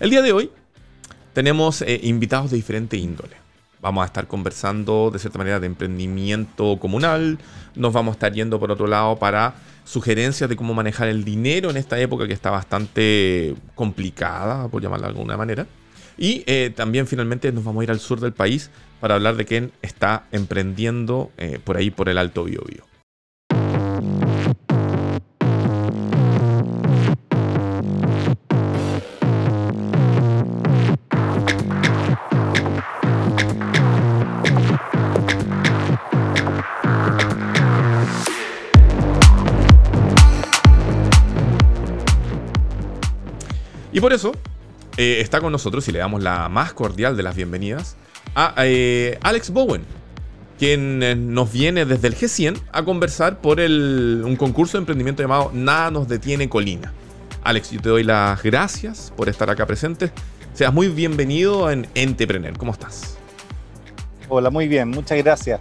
El día de hoy tenemos eh, invitados de diferente índole. Vamos a estar conversando de cierta manera de emprendimiento comunal. Nos vamos a estar yendo por otro lado para sugerencias de cómo manejar el dinero en esta época que está bastante complicada, por llamarla de alguna manera. Y eh, también finalmente nos vamos a ir al sur del país para hablar de quién está emprendiendo eh, por ahí por el Alto Biobío. Por eso eh, está con nosotros y le damos la más cordial de las bienvenidas a eh, Alex Bowen, quien eh, nos viene desde el G100 a conversar por un concurso de emprendimiento llamado Nada nos detiene Colina. Alex, yo te doy las gracias por estar acá presente. Seas muy bienvenido en Entrepreneur. ¿Cómo estás? Hola, muy bien, muchas gracias.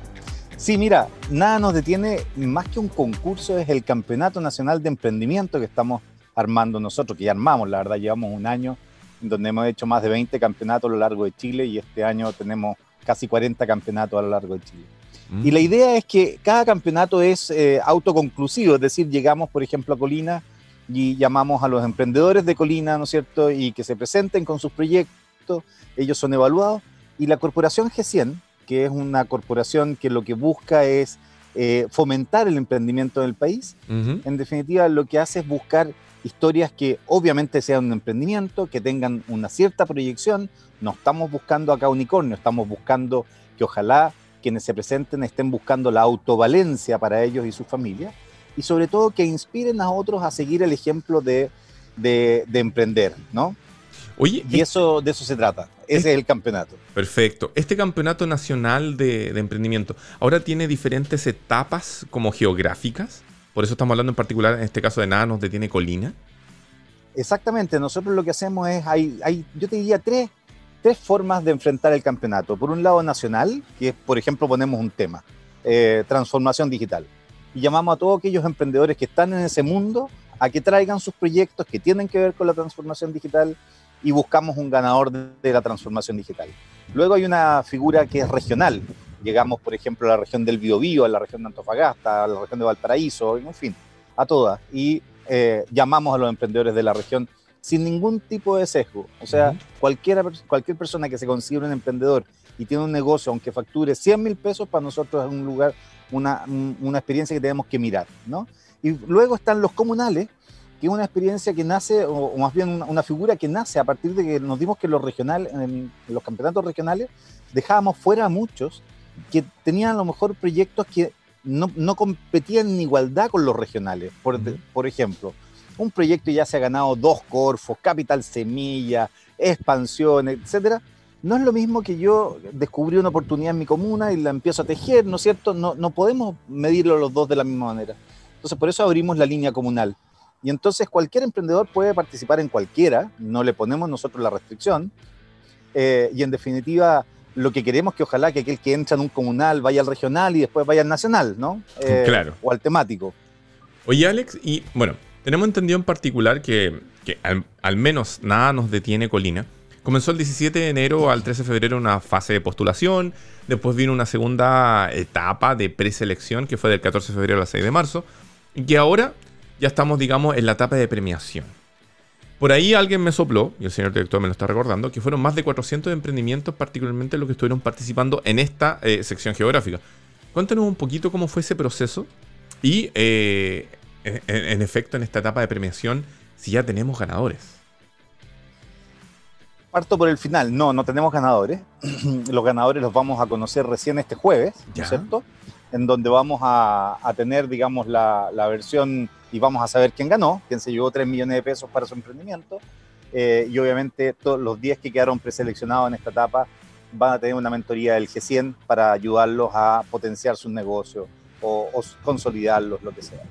Sí, mira, nada nos detiene, más que un concurso, es el Campeonato Nacional de Emprendimiento que estamos armando nosotros, que ya armamos, la verdad, llevamos un año en donde hemos hecho más de 20 campeonatos a lo largo de Chile y este año tenemos casi 40 campeonatos a lo largo de Chile. Y la mm. idea es que cada campeonato es eh, autoconclusivo, es decir, llegamos, por ejemplo, a Colina y llamamos a los emprendedores de Colina, ¿no es cierto?, y que se presenten con sus proyectos, ellos son evaluados, y la corporación G100, que es una corporación que lo que busca es eh, fomentar el emprendimiento del país, en definitiva lo que hace es buscar historias que obviamente sean un emprendimiento, que tengan una cierta proyección. No estamos buscando acá unicornio, estamos buscando que ojalá quienes se presenten estén buscando la autovalencia para ellos y sus familias y sobre todo que inspiren a otros a seguir el ejemplo de, de, emprender, ¿no? Oye, y eso, de eso se trata. Ese es, el campeonato. Perfecto. Este campeonato nacional de, de, emprendimiento ahora tiene diferentes etapas como geográficas. Por eso estamos hablando en particular, en este caso de nada nos detiene Colina. Exactamente, nosotros lo que hacemos es, hay, hay yo te diría tres, tres formas de enfrentar el campeonato. Por un lado nacional, que es, por ejemplo, ponemos un tema, eh, transformación digital. Y llamamos a todos aquellos emprendedores que están en ese mundo a que traigan sus proyectos que tienen que ver con la transformación digital y buscamos un ganador de la transformación digital. Luego hay una figura que es regional, llegamos, por ejemplo, a la región del Biobío, a la región de Antofagasta, a la región de Valparaíso, en fin, a todas. Y eh, llamamos a los emprendedores de la región sin ningún tipo de sesgo. O sea, cualquiera, cualquier persona que se considere un emprendedor y tiene un negocio, aunque facture 100 mil pesos, para nosotros es un lugar, una, una experiencia que tenemos que mirar, ¿no? Y luego están los comunales, que es una experiencia que nace, o, más bien una, figura que nace a partir de que nos dimos que los regionales, en los campeonatos regionales, dejábamos fuera a muchos que tenían a lo mejor proyectos que no, no competían en igualdad con los regionales. Por, por, ejemplo, un proyecto ya se ha ganado dos Corfos, Capital Semilla, Expansión, etcétera. No es lo mismo que yo descubrí una oportunidad en mi comuna y la empiezo a tejer, ¿no es cierto? No, no podemos medirlo los dos de la misma manera. Entonces, por eso abrimos la línea comunal. Y entonces cualquier emprendedor puede participar en cualquiera, no le ponemos nosotros la restricción. Eh, y en definitiva, lo que queremos que ojalá que aquel que entra en un comunal vaya al regional y después vaya al nacional, ¿no? Eh, claro. O al temático. Oye, Alex, y bueno, tenemos entendido en particular que, al, menos nada nos detiene Colina. Comenzó el 17 de enero al 13 de febrero una fase de postulación, después vino una segunda etapa de preselección que fue del 14 de febrero al 6 de marzo, y que ahora ya estamos, digamos, en la etapa de premiación. Por ahí alguien me sopló, y el señor director me lo está recordando, que fueron más de 400 emprendimientos, particularmente los que estuvieron participando en esta eh, sección geográfica. Cuéntanos un poquito cómo fue ese proceso y, eh, en, efecto, en esta etapa de premiación, si ya tenemos ganadores. Parto por el final. No, no tenemos ganadores. los ganadores los vamos a conocer recién este jueves, ¿no es cierto? En donde vamos a, tener, digamos, la, versión y vamos a saber quién ganó, quién se llevó 3 millones de pesos para su emprendimiento. Eh, y obviamente todos los 10 que quedaron preseleccionados en esta etapa van a tener una mentoría del G100 para ayudarlos a potenciar sus negocios o, consolidarlos, lo que sea.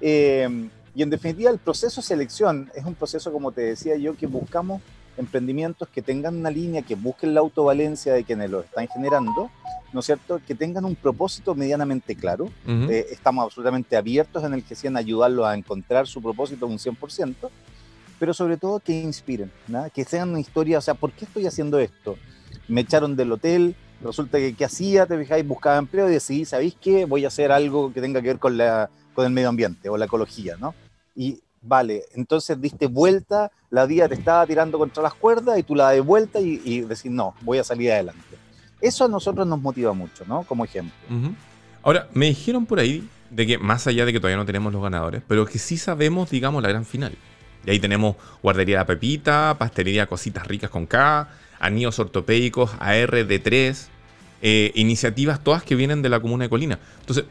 Eh, y en definitiva, el proceso de selección es un proceso, como te decía yo, que buscamos emprendimientos que tengan una línea, que busquen la autovalencia de quienes lo están generando ¿no es cierto?, que tengan un propósito medianamente claro. Eh, estamos absolutamente abiertos en el que sean ayudarlos a encontrar su propósito un 100%. pero sobre todo que inspiren, que sean una historia, o sea, ¿por qué estoy haciendo esto? Me echaron del hotel, resulta que ¿qué hacía? Te fijáis, buscaba empleo y decidí, ¿sabéis qué? Voy a hacer algo que tenga que ver con, la, con el medio ambiente o la ecología, ¿no? Y vale, entonces diste vuelta, la día te estaba tirando contra las cuerdas y tú la das vuelta y, y decís, no, voy a salir adelante. Eso a nosotros nos motiva mucho, ¿no? Como ejemplo. Ahora, me dijeron por ahí de que más allá de que todavía no tenemos los ganadores, pero que sí sabemos, digamos, la gran final. Y ahí tenemos Guardería La Pepita, Pastelería Cositas Ricas con K, Anillos Ortopédicos, ARD3, eh, iniciativas todas que vienen de la comuna de Colina. Entonces,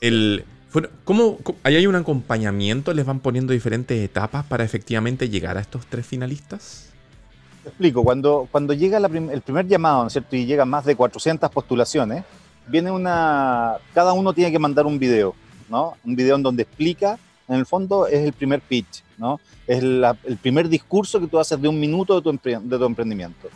el, ¿cómo, ahí hay un acompañamiento? ¿Les van poniendo diferentes etapas para efectivamente llegar a estos tres finalistas? Te explico, cuando, cuando llega el primer llamado, ¿no es cierto? Y llegan más de 400 postulaciones, viene una... Cada uno tiene que mandar un video, ¿no? Un video en donde explica, en el fondo es el primer pitch, ¿no? Es el primer discurso que tú haces de un minuto de tu, de tu emprendimiento.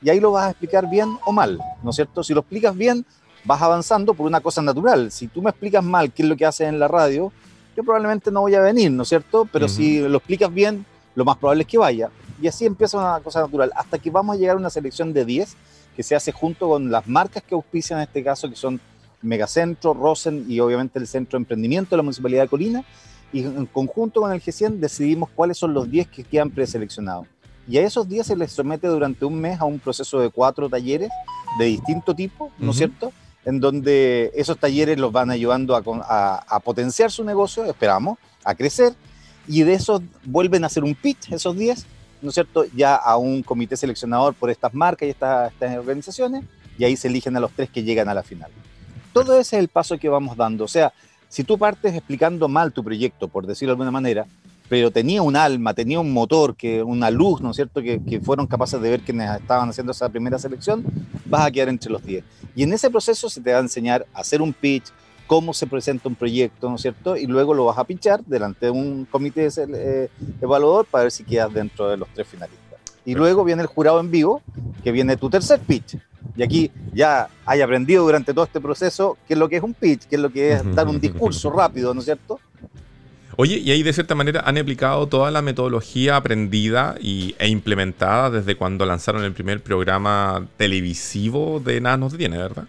Y ahí lo vas a explicar bien o mal, ¿no es cierto? Si lo explicas bien, vas avanzando por una cosa natural. Si tú me explicas mal qué es lo que haces en la radio, yo probablemente no voy a venir, ¿no es cierto? Pero si lo explicas bien, lo más probable es que vaya. Y así empieza una cosa natural, hasta que vamos a llegar a una selección de 10 que se hace junto con las marcas que auspician en este caso, que son Megacentro, Rosen y obviamente el Centro de Emprendimiento de la Municipalidad de Colina. Y en conjunto con el G100 decidimos cuáles son los 10 que quedan preseleccionados. Y a esos 10 se les somete durante un mes a un proceso de cuatro talleres de distinto tipo, ¿no es cierto? En donde esos talleres los van ayudando a, a, potenciar su negocio, esperamos, a crecer, y de esos vuelven a hacer un pitch, esos 10, ¿no es cierto? Ya a un comité seleccionador por estas marcas y estas, estas organizaciones, y ahí se eligen a los tres que llegan a la final. Todo ese es el paso que vamos dando. O sea, si tú partes explicando mal tu proyecto, por decirlo de alguna manera, pero tenía un alma, tenía un motor, que, una luz, ¿no es cierto?, que, que, fueron capaces de ver quienes estaban haciendo esa primera selección, vas a quedar entre los 10. Y en ese proceso se te va a enseñar a hacer un pitch, cómo se presenta un proyecto, ¿no es cierto? Y luego lo vas a pinchar delante de un comité eh, evaluador para ver si quedas dentro de los tres finalistas. Y luego viene el jurado en vivo, que viene tu tercer pitch. Y aquí ya hay aprendido durante todo este proceso qué es lo que es un pitch, qué es lo que es dar un discurso rápido, ¿no es cierto? Oye, y ahí de cierta manera han aplicado toda la metodología aprendida y, e implementada desde cuando lanzaron el primer programa televisivo de Nada nos detiene, ¿verdad?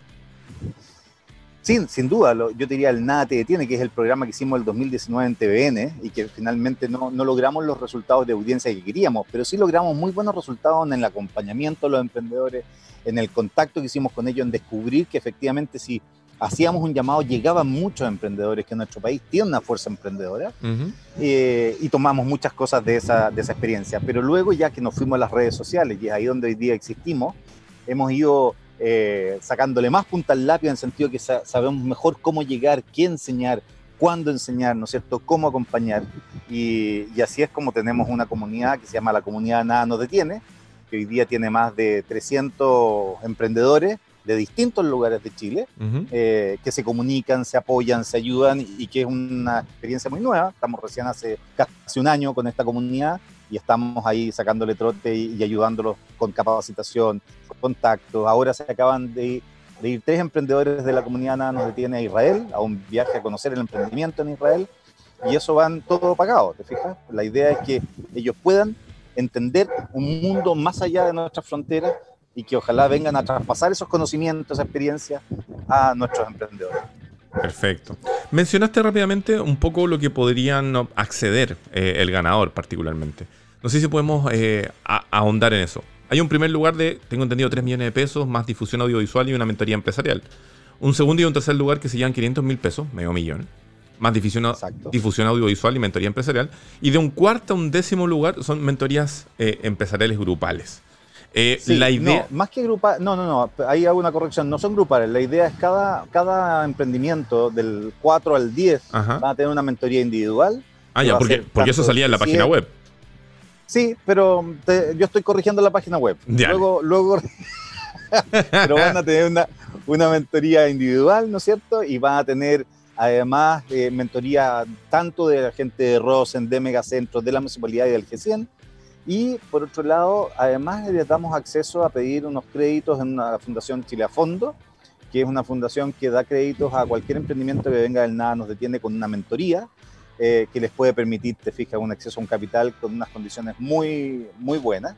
Sí, sin duda, yo diría el Nada te detiene, que es el programa que hicimos el 2019 en TVN y que finalmente no, no, logramos los resultados de audiencia que queríamos, pero sí logramos muy buenos resultados en el acompañamiento de los emprendedores, en el contacto que hicimos con ellos, en descubrir que efectivamente si hacíamos un llamado, llegaban muchos emprendedores que en nuestro país tiene una fuerza emprendedora eh, y tomamos muchas cosas de esa, de esa experiencia. Pero luego ya que nos fuimos a las redes sociales y es ahí donde hoy día existimos, hemos ido eh, sacándole más punta al lápiz en el sentido que sabemos mejor cómo llegar, qué enseñar, cuándo enseñar, ¿no es cierto?, cómo acompañar. Y, y así es como tenemos una comunidad que se llama la comunidad Nada nos detiene, que hoy día tiene más de 300 emprendedores de distintos lugares de Chile eh, que se comunican, se apoyan, se ayudan y, que es una experiencia muy nueva. Estamos recién hace casi un año con esta comunidad y estamos ahí sacándole trote y, ayudándolos con capacitación, con contactos. Ahora se acaban de, ir tres emprendedores de la comunidad Nada nos detiene a Israel, a un viaje a conocer el emprendimiento en Israel y eso van todo pagado, ¿te fijas? La idea es que ellos puedan entender un mundo más allá de nuestras fronteras y que ojalá vengan a traspasar esos conocimientos, esa experiencia a nuestros emprendedores. Perfecto. Mencionaste rápidamente un poco lo que podrían acceder eh, el ganador particularmente. No sé si podemos eh, ahondar en eso. Hay un primer lugar de, tengo entendido, 3 millones de pesos, más difusión audiovisual y una mentoría empresarial. Un segundo y un tercer lugar que se llevan 500 mil pesos, medio millón. Más difusión, difusión audiovisual y mentoría empresarial. Y de un cuarto a un décimo lugar son mentorías eh, empresariales grupales. Eh, la idea... No, más que grupal, no, no, no, ahí hago una corrección, no son grupales, la idea es cada, cada emprendimiento del 4 al 10 van a tener una mentoría individual. Ah, ya, porque, porque eso salía en la página web. Sí, pero yo estoy corrigiendo la página web. Luego, luego pero van a tener una, una mentoría individual, ¿no es cierto? Y van a tener además eh, mentoría tanto de la gente de Rosen, de Megacentros, de la Municipalidad y del G100, y por otro lado, además le damos acceso a pedir unos créditos en la Fundación Chile a Fondo, que es una fundación que da créditos a cualquier emprendimiento que venga del nada, nos detiene con una mentoría, eh, que les puede permitir, te fijas, un acceso a un capital con unas condiciones muy, muy buenas.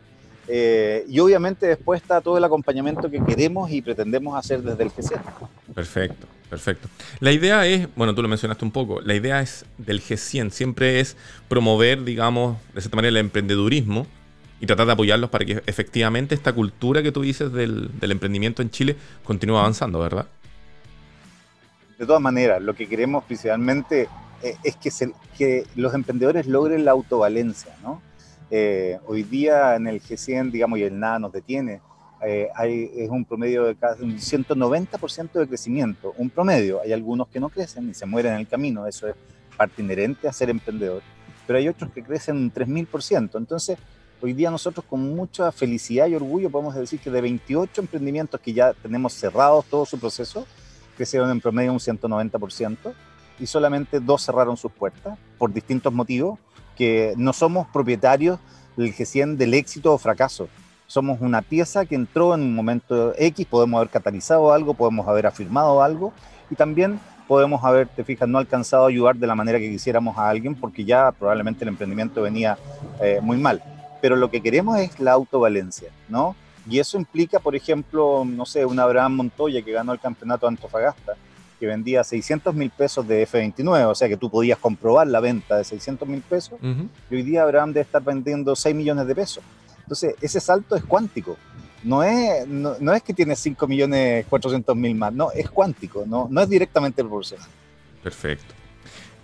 Eh, y obviamente después está todo el acompañamiento que queremos y pretendemos hacer desde el G100. Perfecto, perfecto. La idea es, bueno, tú lo mencionaste un poco, la idea es del G100 siempre es promover, digamos, de cierta manera el emprendedurismo y tratar de apoyarlos para que efectivamente esta cultura que tú dices del, del emprendimiento en Chile continúe avanzando, ¿verdad? De todas maneras, lo que queremos principalmente eh, es que, que los emprendedores logren la autovalencia, ¿no? Eh, hoy día en el G100, digamos, y el nada nos detiene, eh, hay, es un promedio de casi un 190% de crecimiento, un promedio. Hay algunos que no crecen y se mueren en el camino, eso es parte inherente a ser emprendedor, pero hay otros que crecen un 3000%. Entonces, hoy día nosotros con mucha felicidad y orgullo podemos decir que de 28 emprendimientos que ya tenemos cerrados todo su proceso, crecieron en promedio un 190% y solamente dos cerraron sus puertas por distintos motivos, que no somos propietarios del G100 del éxito o fracaso. Somos una pieza que entró en un momento X, podemos haber catalizado algo, podemos haber afirmado algo y también podemos haber, te fijas, no alcanzado a ayudar de la manera que quisiéramos a alguien porque ya probablemente el emprendimiento venía eh, muy mal. Pero lo que queremos es la autovalencia, ¿no? Y eso implica, por ejemplo, no sé, un Abraham Montoya que ganó el campeonato de Antofagasta, que vendía 600 mil pesos de F29, o sea que tú podías comprobar la venta de 600 mil pesos, y hoy día Abraham debe estar vendiendo 6 millones de pesos. Entonces, ese salto es cuántico. No es, no, es que tiene 5 millones 400 mil más, no, es cuántico, no, no es directamente proporcional. Perfecto.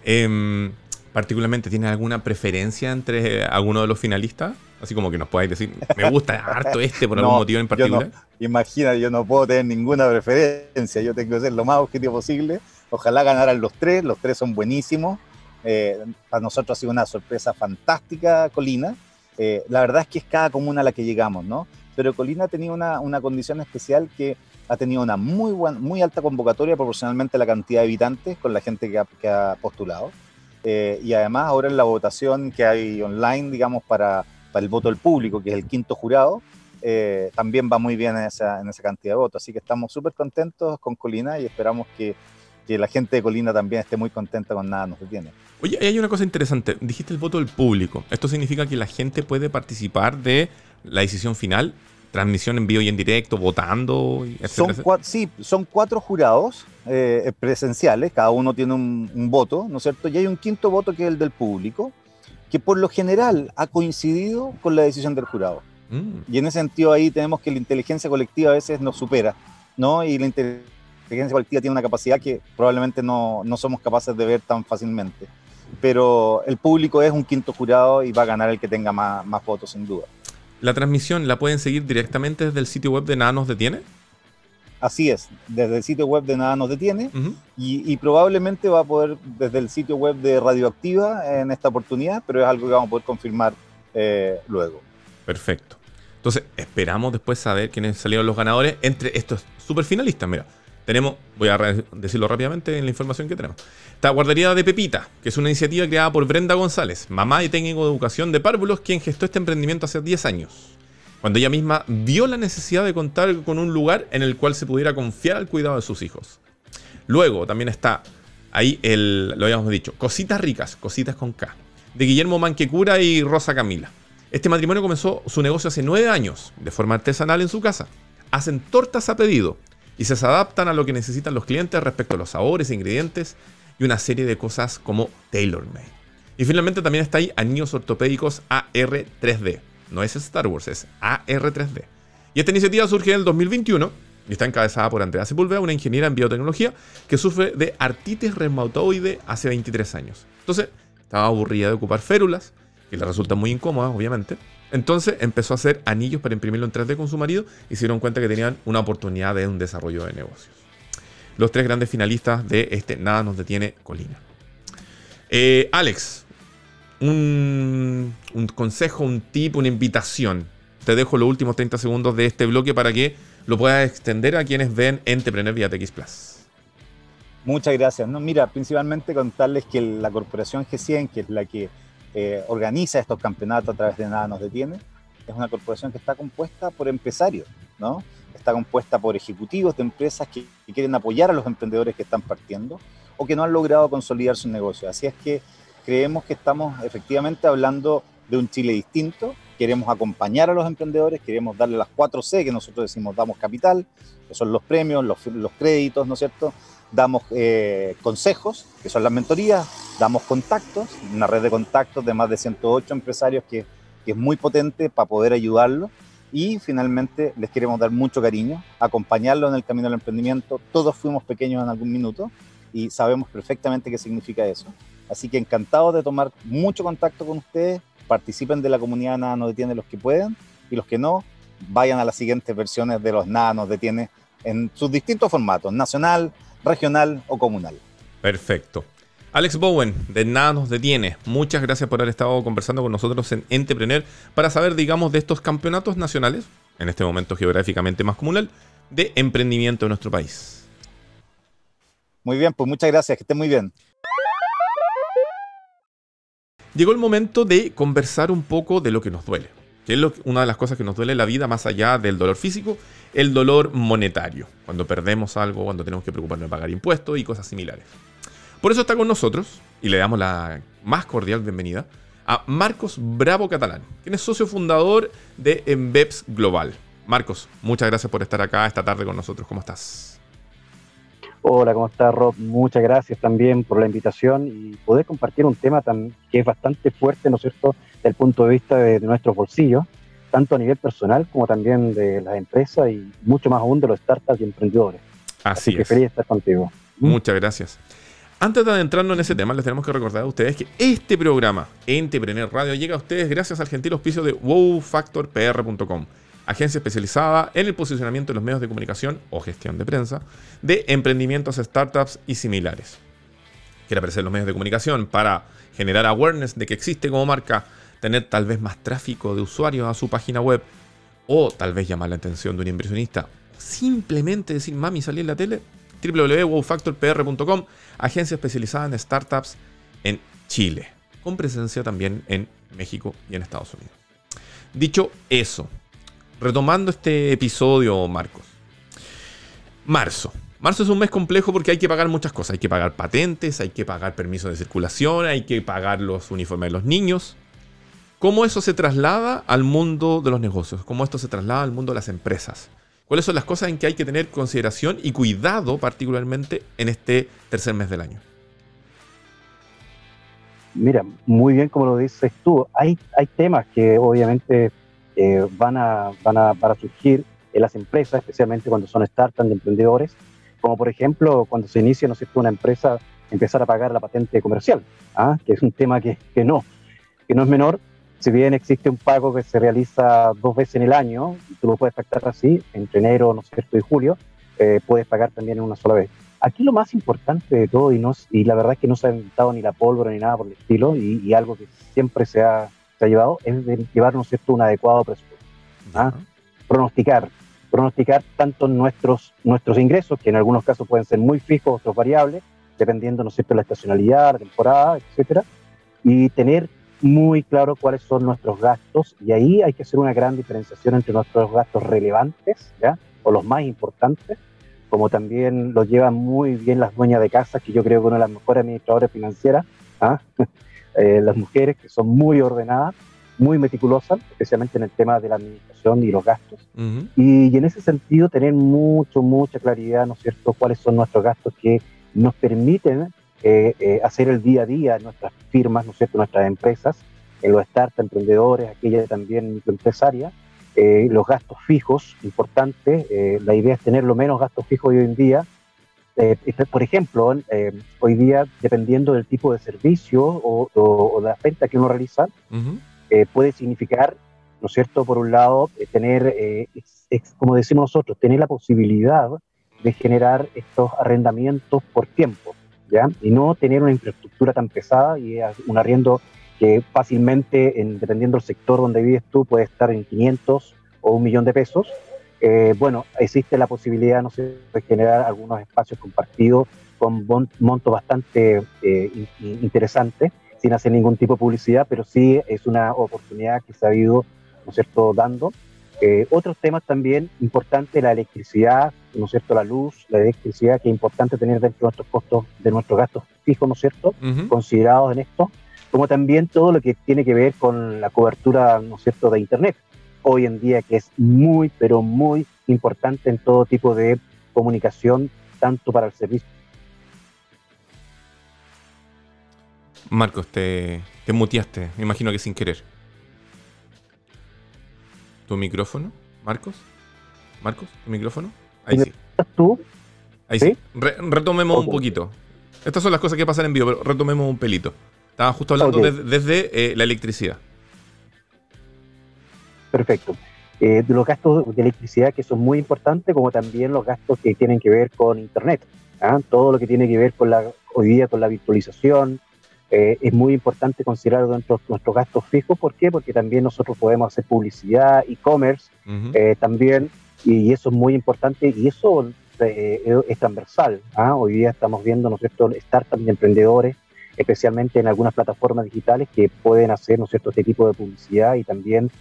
Em, particularmente, ¿tienes alguna preferencia entre alguno de los finalistas? Así como que nos podáis decir, me gusta harto este por algún motivo en particular. imagina, yo no puedo tener ninguna preferencia, yo tengo que ser lo más objetivo posible. Ojalá ganaran los tres, los tres son buenísimos. Eh, para nosotros ha sido una sorpresa fantástica Colina. Eh, la verdad es que es cada comuna a la que llegamos, ¿no? Pero Colina ha tenido una, una condición especial que ha tenido una muy, muy alta convocatoria proporcionalmente a la cantidad de habitantes con la gente que ha, postulado. Eh, y además ahora en la votación que hay online, digamos, para para el voto del público, que es el quinto jurado, eh, también va muy bien en esa, en esa cantidad de votos. Así que estamos súper contentos con Colina y esperamos que, que, la gente de Colina también esté muy contenta con nada nos detiene. Oye, hay una cosa interesante. Dijiste el voto del público. ¿Esto significa que la gente puede participar de la decisión final? Transmisión en vivo y en directo, votando, Son sí, son cuatro jurados eh, presenciales, cada uno tiene un, un voto, ¿no es cierto? Y hay un quinto voto que es el del público, que por lo general ha coincidido con la decisión del jurado. Mm. Y en ese sentido ahí tenemos que la inteligencia colectiva a veces nos supera, ¿no? Y la inteligencia colectiva tiene una capacidad que probablemente no, no somos capaces de ver tan fácilmente. Pero el público es un quinto jurado y va a ganar el que tenga más, más votos, sin duda. ¿La transmisión la pueden seguir directamente desde el sitio web de Nada nos detiene? Así es, desde el sitio web de Nada nos detiene y, probablemente va a poder desde el sitio web de Radioactiva en esta oportunidad, pero es algo que vamos a poder confirmar eh, luego. Perfecto. Entonces, esperamos después saber quiénes salieron los ganadores entre estos super finalistas. Mira, tenemos, voy a decirlo rápidamente en la información que tenemos. Está Guardería de Pepita, que es una iniciativa creada por Brenda González, mamá y técnico de educación de párvulos, quien gestó este emprendimiento hace 10 años cuando ella misma vio la necesidad de contar con un lugar en el cual se pudiera confiar al cuidado de sus hijos. Luego también está ahí el, lo habíamos dicho, Cositas Ricas, Cositas con K, de Guillermo Manquecura y Rosa Camila. Este matrimonio comenzó su negocio hace nueve años, de forma artesanal en su casa. Hacen tortas a pedido y se adaptan a lo que necesitan los clientes respecto a los sabores, ingredientes y una serie de cosas como tailor-made. Y finalmente también está ahí Anillos Ortopédicos AR3D, no es Star Wars, es AR3D. Y esta iniciativa surge en el 2021 y está encabezada por Andrea Sepúlveda, una ingeniera en biotecnología que sufre de artritis reumatoide hace 23 años. Entonces, estaba aburrida de ocupar férulas, que le resultan muy incómodas, obviamente. Entonces empezó a hacer anillos para imprimirlo en 3D con su marido y se dieron cuenta que tenían una oportunidad de un desarrollo de negocios. Los tres grandes finalistas de este Nada nos detiene Colina. Eh, Alex, un, consejo, un tip, una invitación. Te dejo los últimos 30 segundos de este bloque para que lo puedas extender a quienes ven Entrepreneur vía TX Plus. Muchas gracias. No, mira, principalmente contarles que la corporación G100, que es la que eh, organiza estos campeonatos a través de Nada nos detiene, es una corporación que está compuesta por empresarios, ¿no? Está compuesta por ejecutivos de empresas que, quieren apoyar a los emprendedores que están partiendo o que no han logrado consolidar su negocio. Así es que creemos que estamos efectivamente hablando de un Chile distinto, queremos acompañar a los emprendedores, queremos darle las 4 C que nosotros decimos, damos capital, que son los premios, los, créditos, ¿no es cierto? Damos eh, consejos, que son las mentorías, damos contactos, una red de contactos de más de 108 empresarios que, que es muy potente para poder ayudarlos. Y finalmente les queremos dar mucho cariño, acompañarlos en el camino del emprendimiento. Todos fuimos pequeños en algún minuto y sabemos perfectamente qué significa eso. Así que encantado de tomar mucho contacto con ustedes, participen de la comunidad Nada nos detiene los que puedan y los que no, vayan a las siguientes versiones de los Nada nos detiene en sus distintos formatos, nacional, regional o comunal. Perfecto. Alex Bowen, de Nada nos detiene. Muchas gracias por haber estado conversando con nosotros en Entrepreneur para saber, digamos, de estos campeonatos nacionales, en este momento geográficamente más comunal, de emprendimiento en nuestro país. Muy bien, pues muchas gracias, que estén muy bien. Llegó el momento de conversar un poco de lo que nos duele, que es una de las cosas que nos duele la vida más allá del dolor físico, el dolor monetario, cuando perdemos algo, cuando tenemos que preocuparnos de pagar impuestos y cosas similares. Por eso está con nosotros, y le damos la más cordial bienvenida, a Marcos Bravo Catalán, quien es socio fundador de Embeps Global. Marcos, muchas gracias por estar acá esta tarde con nosotros. ¿Cómo estás? Hola, ¿cómo estás, Rob? Muchas gracias también por la invitación y poder compartir un tema tan, que es bastante fuerte, ¿no es cierto?, desde el punto de vista de, nuestros bolsillos, tanto a nivel personal como también de las empresas y mucho más aún de los startups y emprendedores. Así, que feliz de estar contigo. ¿Mm? Muchas gracias. Antes de adentrarnos en ese tema, les tenemos que recordar a ustedes que este programa, Entrepreneur Radio, llega a ustedes gracias al gentil auspicio de wowfactorpr.com agencia especializada en el posicionamiento de los medios de comunicación o gestión de prensa de emprendimientos, startups y similares. Quiere aparecer en los medios de comunicación para generar awareness de que existe como marca, tener tal vez más tráfico de usuarios a su página web o tal vez llamar la atención de un inversionista. Simplemente decir, mami, salí en la tele. www.wowfactorpr.com, agencia especializada en startups en Chile, con presencia también en México y en Estados Unidos. Dicho eso, retomando este episodio, Marcos. Marzo. Marzo es un mes complejo porque hay que pagar muchas cosas. Hay que pagar patentes, hay que pagar permisos de circulación, hay que pagar los uniformes de los niños. ¿Cómo eso se traslada al mundo de los negocios? ¿Cómo esto se traslada al mundo de las empresas? ¿Cuáles son las cosas en que hay que tener consideración y cuidado particularmente en este tercer mes del año? Mira, muy bien como lo dices tú. Hay, hay temas que obviamente eh, van, a, van, a, surgir en las empresas, especialmente cuando son startups de emprendedores, como por ejemplo cuando se inicia ¿no una empresa, empezar a pagar la patente comercial, ¿ah? que es un tema que, que, no, que no es menor. Si bien existe un pago que se realiza dos veces en el año, tú lo puedes pactar así, entre enero ¿no cierto? y julio, eh, puedes pagar también en una sola vez. Aquí lo más importante de todo, y, no, y la verdad es que no se ha inventado ni la pólvora ni nada por el estilo, y, y algo que siempre se ha se ha llevado es de llevar cierto? un adecuado presupuesto. ¿ah? Pronosticar, pronosticar tanto nuestros, nuestros ingresos, que en algunos casos pueden ser muy fijos, otros variables, dependiendo ¿no cierto? de la estacionalidad, la temporada, etcétera, y tener muy claro cuáles son nuestros gastos, y ahí hay que hacer una gran diferenciación entre nuestros gastos relevantes, ¿ya? o los más importantes, como también lo llevan muy bien las dueñas de casa, que yo creo que una de las mejores administradoras financieras, ¿ah? Eh, las mujeres que son muy ordenadas, muy meticulosas, especialmente en el tema de la administración y los gastos. y, en ese sentido tener mucho, mucha claridad, ¿no es cierto?, cuáles son nuestros gastos que nos permiten eh, eh, hacer el día a día en nuestras firmas, ¿no es cierto?, nuestras empresas, en los startups, emprendedores, aquellas también microempresarias, los gastos fijos, importante, la idea es tener lo menos gastos fijos hoy en día, eh, por ejemplo, eh, hoy día, dependiendo del tipo de servicio o, de la venta que uno realiza, eh, puede significar, ¿no es cierto?, por un lado, tener, como decimos nosotros, tener la posibilidad de generar estos arrendamientos por tiempo, Y no tener una infraestructura tan pesada y un arriendo que fácilmente, en, dependiendo del sector donde vives tú, puede estar en 500 o un millón de pesos, eh, bueno, existe la posibilidad ¿no sé, de generar algunos espacios compartidos con montos bastante eh, interesantes, sin hacer ningún tipo de publicidad, pero sí es una oportunidad que se ha ido ¿no es cierto? dando. Eh, otros temas también importantes, la electricidad, ¿no es cierto? la luz, la electricidad, que es importante tener dentro de nuestros costos, de nuestros gastos fijos, ¿no es cierto?, considerados en esto. como también todo lo que tiene que ver con la cobertura, ¿no es cierto?, de Internet. Hoy en día que es muy, pero muy importante en todo tipo de comunicación, tanto para el servicio. Marcos, te, te muteaste, me imagino que sin querer. ¿Tu micrófono, Marcos? ¿Marcos? ¿Tu micrófono? Ahí sí. ¿Tú? Ahí sí. retomemos un poquito. Estas son las cosas que pasan en vivo, pero retomemos un pelito. Estaba justo hablando desde eh, la electricidad. Perfecto. Eh, de los gastos de electricidad que son muy importantes, como también los gastos que tienen que ver con Internet. ¿ah? Todo lo que tiene que ver con la, hoy día con la virtualización, eh, es muy importante considerar dentro de nuestros gastos fijos. ¿Por qué? Porque también nosotros podemos hacer publicidad, e-commerce, también, y, eso es muy importante y eso es transversal. ¿ah? Hoy día estamos viendo, ¿no es cierto?, startups y emprendedores especialmente en algunas plataformas digitales que pueden hacer ¿no cierto? este tipo de publicidad y también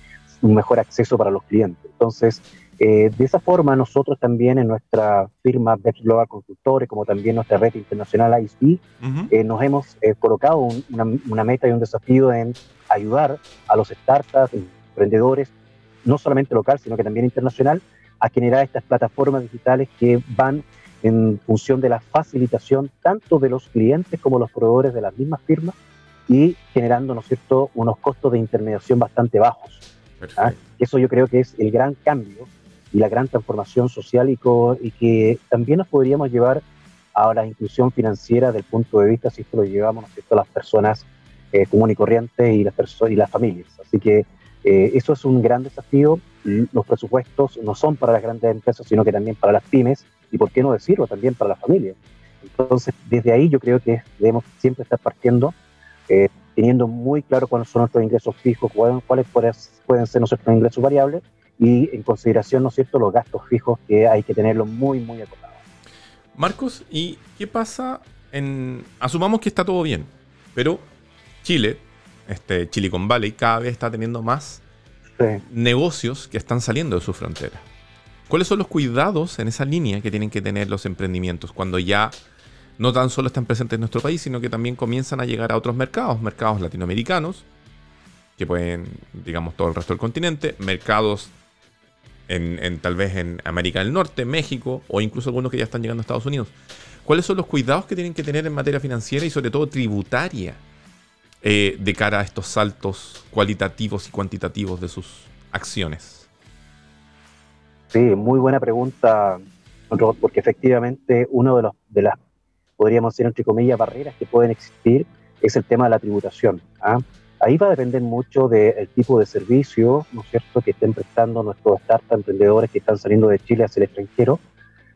un mejor acceso para los clientes. Entonces, eh, de esa forma, nosotros también en nuestra firma Best Global Consultores, como también nuestra red internacional ISP, eh, nos hemos eh, colocado una, una, meta y un desafío en ayudar a los startups, emprendedores, no solamente local, sino que también internacional, a generar estas plataformas digitales que van en función de la facilitación tanto de los clientes como los proveedores de las mismas firmas y generando, ¿no es cierto?, unos costos de intermediación bastante bajos. ¿ah? Eso yo creo que es el gran cambio y la gran transformación social y, y, que también nos podríamos llevar a la inclusión financiera del punto de vista si esto lo llevamos, ¿no a las personas eh, comunes y corrientes y las, y las familias. Así que eh, eso es un gran desafío. Los presupuestos no son para las grandes empresas, sino que también para las pymes y, por qué no decirlo, también para la familia. Entonces, desde ahí yo creo que debemos siempre estar partiendo, eh, teniendo muy claro cuáles son nuestros ingresos fijos, cuáles pueden ser nuestros ingresos variables y en consideración, ¿no es cierto?, los gastos fijos que hay que tenerlos muy, muy acotados. Marcos, ¿y qué pasa en... Asumamos que está todo bien, pero Chile, este Silicon Valley, cada vez está teniendo más negocios que están saliendo de su frontera. ¿Cuáles son los cuidados en esa línea que tienen que tener los emprendimientos cuando ya no tan solo están presentes en nuestro país, sino que también comienzan a llegar a otros mercados, mercados latinoamericanos, que pueden, digamos, todo el resto del continente, mercados en, tal vez en América del Norte, México, o incluso algunos que ya están llegando a Estados Unidos. ¿Cuáles son los cuidados que tienen que tener en materia financiera y sobre todo tributaria eh, de cara a estos saltos cualitativos y cuantitativos de sus acciones? Sí, muy buena pregunta, porque efectivamente uno de los de las podríamos decir entre comillas barreras que pueden existir es el tema de la tributación. ¿ah? Ahí va a depender mucho del tipo de servicio, ¿no cierto?, que estén prestando nuestros startups emprendedores que están saliendo de Chile hacia el extranjero,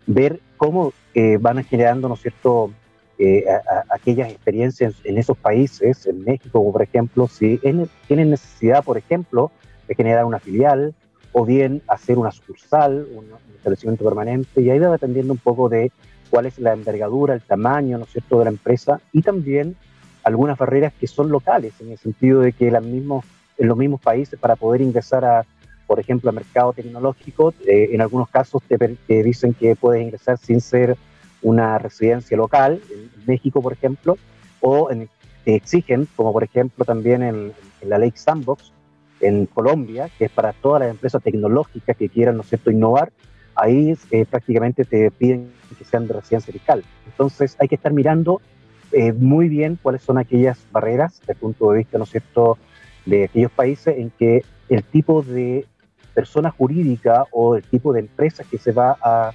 ver cómo eh, van generando, ¿no es cierto?, eh, aquellas experiencias en esos países, en México, por ejemplo, si tienen necesidad, por ejemplo, de generar una filial, o bien hacer una sucursal, un, establecimiento permanente, y ahí va dependiendo un poco de cuál es la envergadura, el tamaño, ¿no cierto?, de la empresa, y también algunas barreras que son locales, en el sentido de que las mismos, en los mismos países, para poder ingresar a, por ejemplo, al mercado tecnológico, eh, en algunos casos te, dicen que puedes ingresar sin ser una residencia local, en México, por ejemplo, o te exigen, como por ejemplo también en, en la ley Sandbox, en Colombia, que es para todas las empresas tecnológicas que quieran, ¿no es cierto?, innovar, ahí eh, prácticamente te piden que sean de residencia fiscal. Entonces hay que estar mirando eh, muy bien cuáles son aquellas barreras desde el punto de vista, ¿no cierto?, de aquellos países en que el tipo de persona jurídica o el tipo de empresa que se va a,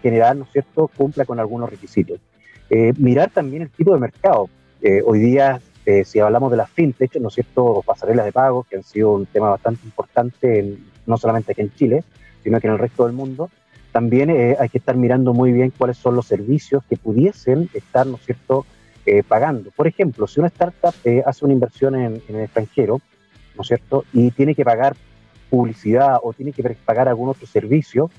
generar, ¿no cierto?, cumpla con algunos requisitos. Eh, mirar también el tipo de mercado. hoy día eh, si hablamos de las fintech, ¿no es cierto?, pasarelas de pago, que han sido un tema bastante importante, no solamente aquí en Chile, sino que en el resto del mundo, también eh, hay que estar mirando muy bien cuáles son los servicios que pudiesen estar, ¿no es cierto?, eh, pagando. Por ejemplo, si una startup hace una inversión en, el extranjero, ¿no es cierto?, y tiene que pagar publicidad o tiene que pagar algún otro servicio,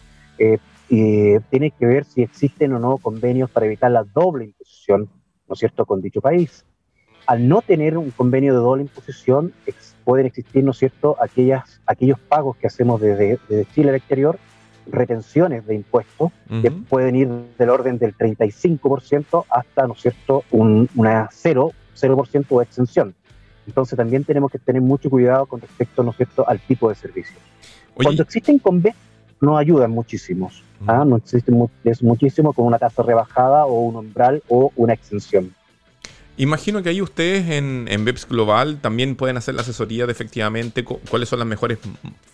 y tiene que ver si existen o no convenios para evitar la doble imposición, ¿no es cierto?, con dicho país al no tener un convenio de doble imposición, pueden existir, ¿no es cierto?, aquellas, aquellos pagos que hacemos desde, Chile al exterior, retenciones de impuestos, que pueden ir del orden del 35% hasta, ¿no es cierto?, una 0, 0% de exención. Entonces también tenemos que tener mucho cuidado con respecto, ¿no es cierto?, al tipo de servicio. Cuando existen convenios, no ayudan muchísimos. ¿ah? No existe es muchísimo con una tasa rebajada o un umbral o una extensión. Imagino que ahí ustedes en, en BEPS Global también pueden hacer la asesoría de efectivamente cuáles son las mejores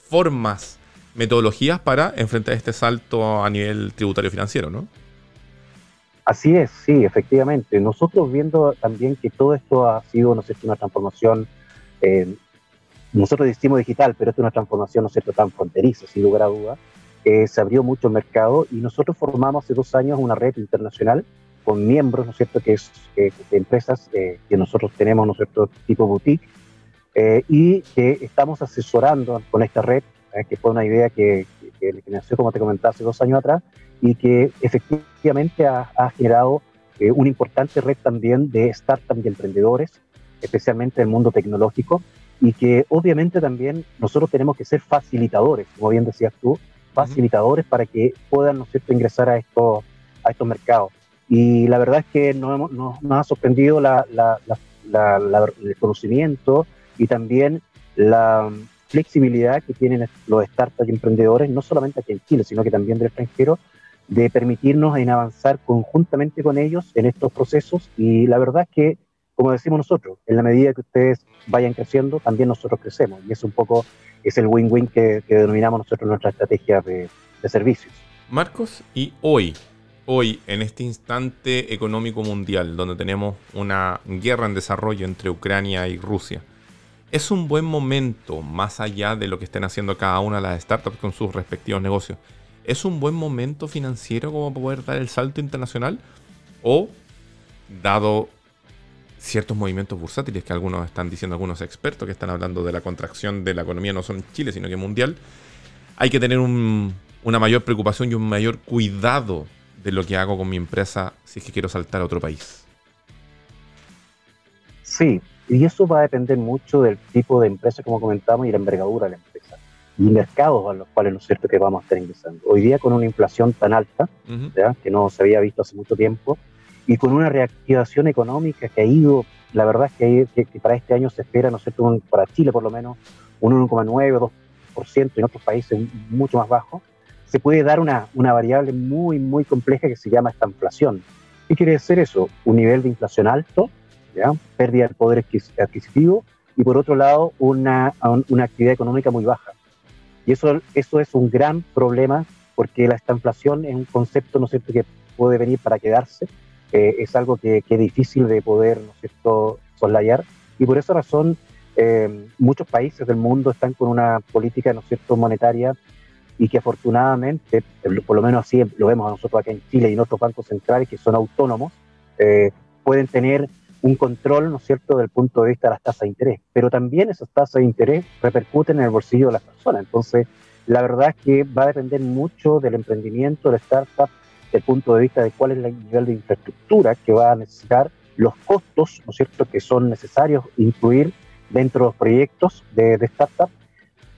formas, metodologías para enfrentar este salto a nivel tributario financiero, ¿no? Así es, sí, efectivamente.Nosotros viendo también que todo esto ha sido, no sé, una transformación, eh, nosotros decimos digital, pero esto es una transformación, no sé, tan fronteriza, sin lugar a duda. Eh, se abrió mucho el mercado y nosotros formamos hace dos años una red internacional con miembros, ¿no es cierto?, que es de empresas eh, que nosotros tenemos, ¿no es cierto?, tipo boutique, eh, y que estamos asesorando con esta red, eh, que fue una idea que, que, nació, como te comentaba, hace dos años atrás, y que efectivamente ha, generado una importante red también de startups y emprendedores, especialmente en el mundo tecnológico, y que obviamente también nosotros tenemos que ser facilitadores, como bien decías tú, facilitadores para que puedan, ¿no cierto?, ingresar a estos, a estos mercados. Y la verdad es que nos, nos, ha sorprendido la, el conocimiento y también la flexibilidad que tienen los startups y emprendedores, no solamente aquí en Chile, sino que también del extranjero, de permitirnos en avanzar conjuntamente con ellos en estos procesos. Y la verdad es que, como decimos nosotros, en la medida que ustedes vayan creciendo, también nosotros crecemos. Y es un poco, es el win-win que, denominamos nosotros nuestra estrategia de, de servicios. Marcos, y hoy, hoy, en este instante económico mundial, donde tenemos una guerra en desarrollo entre Ucrania y Rusia, es un buen momento, más allá de lo que estén haciendo cada una de las startups con sus respectivos negocios, es un buen momento financiero como poder dar el salto internacional o, dado ciertos movimientos bursátiles que algunos están diciendo, algunos expertos que están hablando de la contracción de la economía no solo en Chile, sino que mundial, hay que tener una mayor preocupación y un mayor cuidado de lo que hago con mi empresa si es que quiero saltar a otro país. Sí, y eso va a depender mucho del tipo de empresa, como comentamos, y la envergadura de la empresa. Y mercados a los cuales no es cierto que vamos a estar ingresando. Hoy día con una inflación tan alta, que no se había visto hace mucho tiempo, y con una reactivación económica que ha ido, la verdad es que, que, para este año se espera, no sé, para Chile por lo menos, un 1,9 o 2%, y en otros países mucho más bajo, se puede dar una, una variable muy, muy compleja que se llama esta inflación. ¿Qué quiere decir eso? Un nivel de inflación alto, ¿ya? pérdida del poder adquisitivo y por otro lado una, una actividad económica muy baja. Y eso, eso es un gran problema porque la esta inflación es un concepto ¿no cierto? que puede venir para quedarse, eh, es algo que, es difícil de poder ¿no es cierto? soslayar y por esa razón eh, muchos países del mundo están con una política ¿no es cierto? monetaria y que afortunadamente, por lo menos así lo vemos nosotros acá en Chile y en otros bancos centrales que son autónomos, eh, pueden tener un control, ¿no es cierto?, del punto de vista de las tasas de interés. Pero también esas tasas de interés repercuten en el bolsillo de las personas. Entonces, la verdad es que va a depender mucho del emprendimiento, de la startup, del punto de vista de cuál es el nivel de infraestructura que va a necesitar, los costos, ¿no es cierto?, que son necesarios incluir dentro de los proyectos de, de startup.